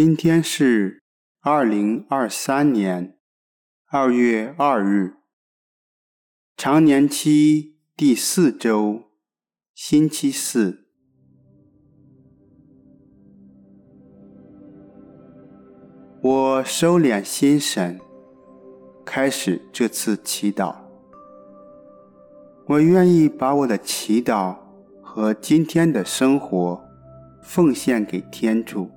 今天是二零二三年二月二日，常年期第四周，星期四。我收敛心神，开始这次祈祷。我愿意把我的祈祷和今天的生活奉献给天主。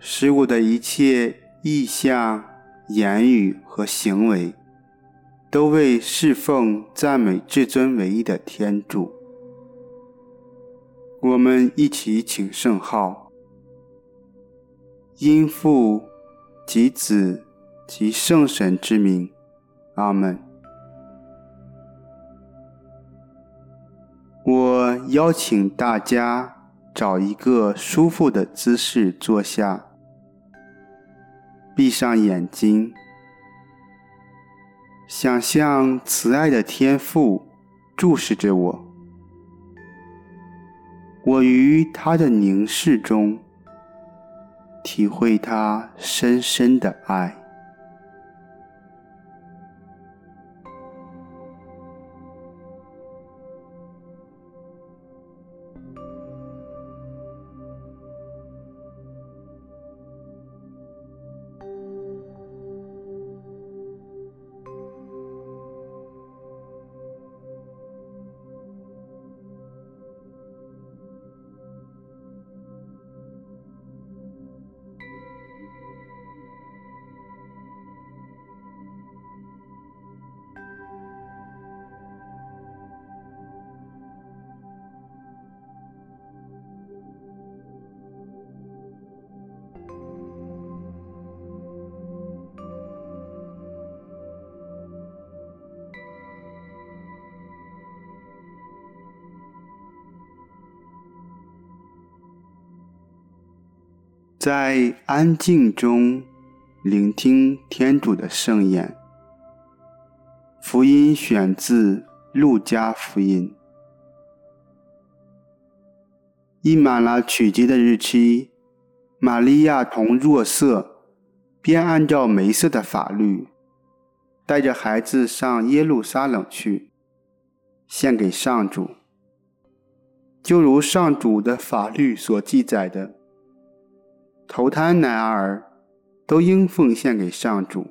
使我的一切意向、言语和行为，都为侍奉、赞美至尊唯一的天主。我们一起请圣号，因父及子及圣神之名，阿门。我邀请大家找一个舒服的姿势坐下。闭上眼睛，想象慈爱的天父注视着我，我于他的凝视中体会他深深的爱。在安静中聆听天主的圣言。福音选自路加福音。一满了取节的日期，玛利亚同若瑟便按照梅瑟的法律，带着孩子上耶路撒冷去，献给上主，就如上主的法律所记载的。投胎男儿都应奉献给上主，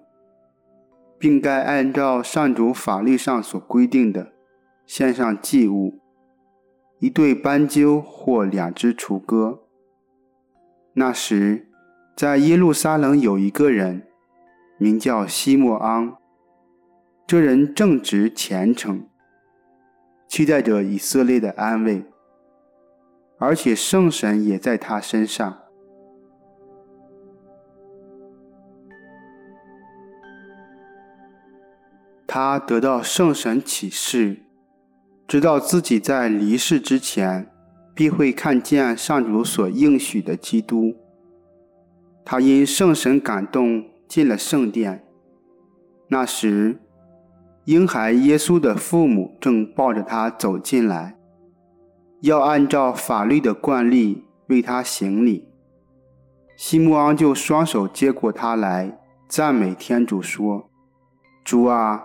并该按照上主法律上所规定的献上祭物：一对斑鸠或两只雏鸽。那时，在耶路撒冷有一个人，名叫西莫盎，这人正直虔诚，期待着以色列的安慰，而且圣神也在他身上。他得到圣神启示，知道自己在离世之前必会看见上主所应许的基督。他因圣神感动进了圣殿。那时，婴孩耶稣的父母正抱着他走进来，要按照法律的惯例为他行礼。西默盎就双手接过他来，赞美天主说：“主啊！”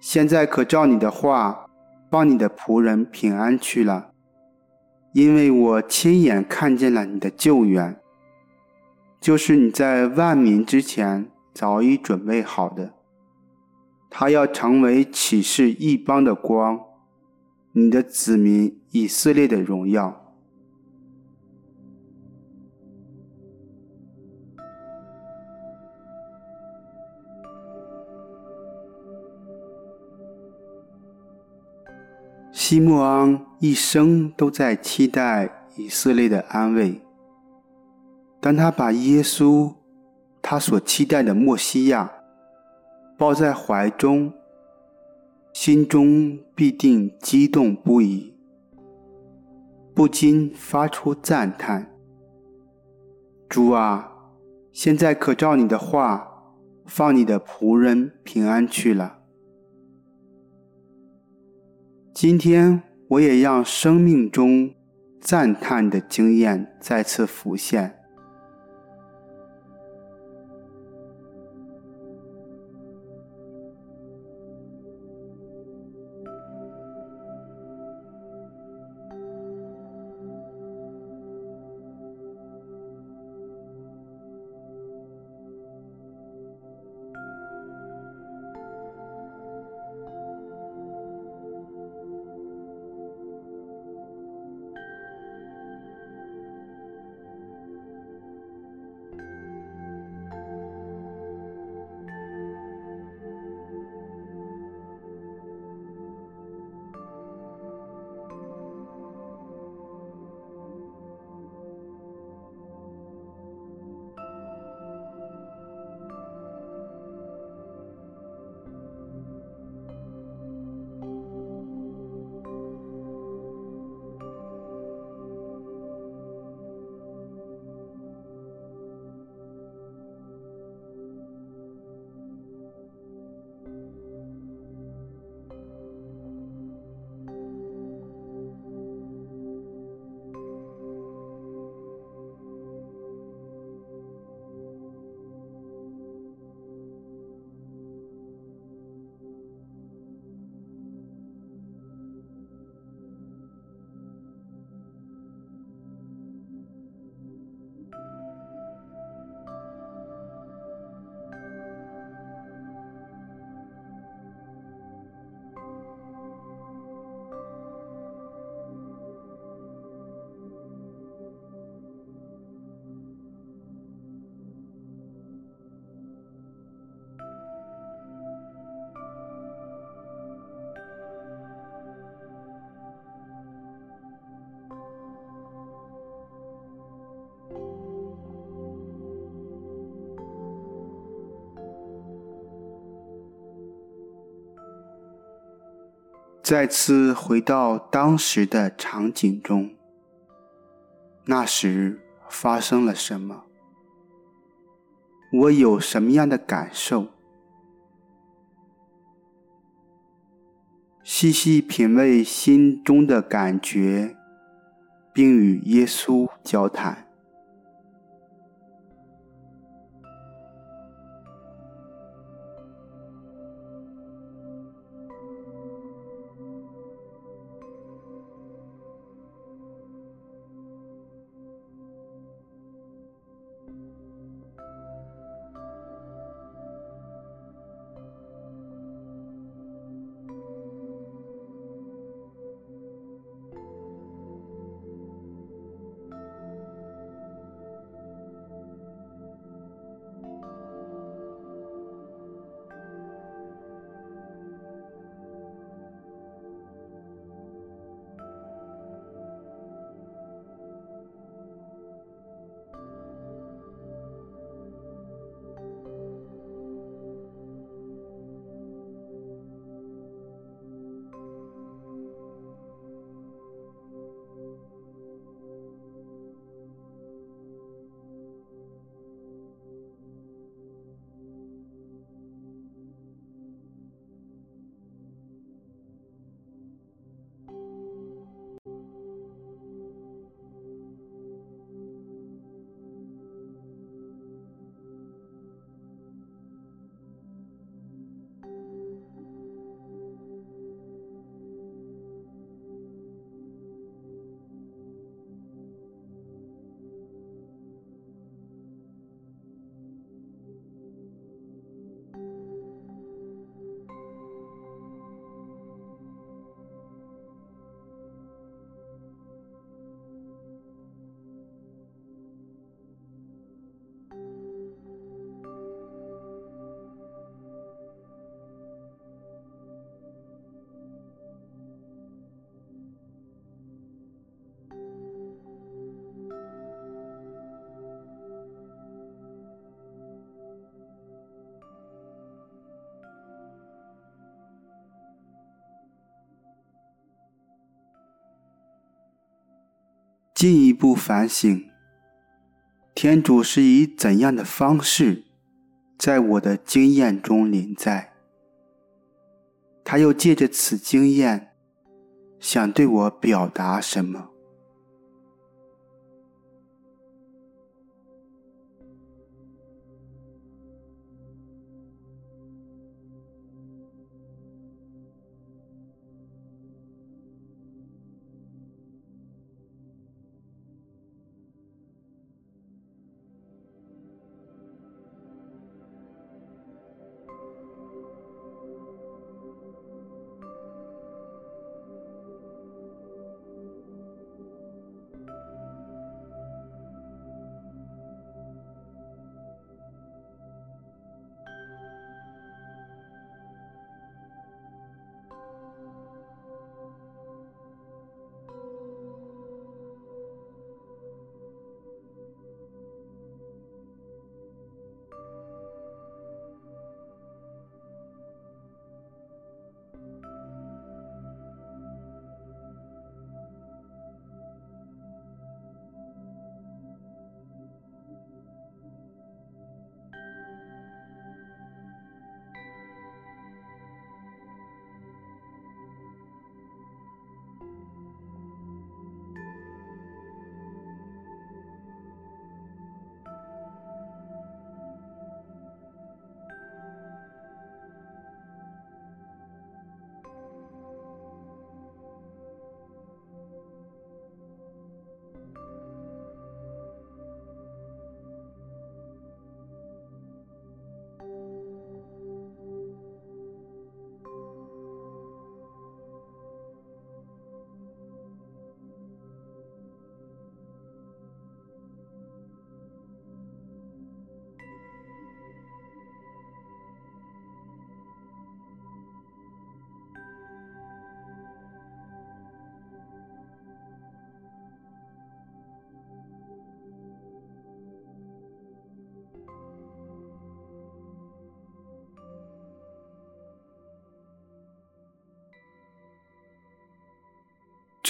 现在可照你的话，放你的仆人平安去了，因为我亲眼看见了你的救援，就是你在万民之前早已准备好的。他要成为启示异邦的光，你的子民以色列的荣耀。西莫昂一生都在期待以色列的安慰。当他把耶稣，他所期待的默西亚，抱在怀中，心中必定激动不已，不禁发出赞叹：“主啊，现在可照你的话，放你的仆人平安去了。”今天我也让生命中赞叹的经验再次浮现。再次回到当时的场景中，那时发生了什么？我有什么样的感受？细细品味心中的感觉，并与耶稣交谈。进一步反省，天主是以怎样的方式在我的经验中临在？他又借着此经验想对我表达什么？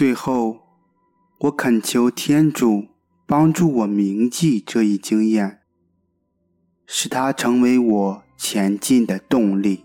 最后，我恳求天主帮助我铭记这一经验，使它成为我前进的动力。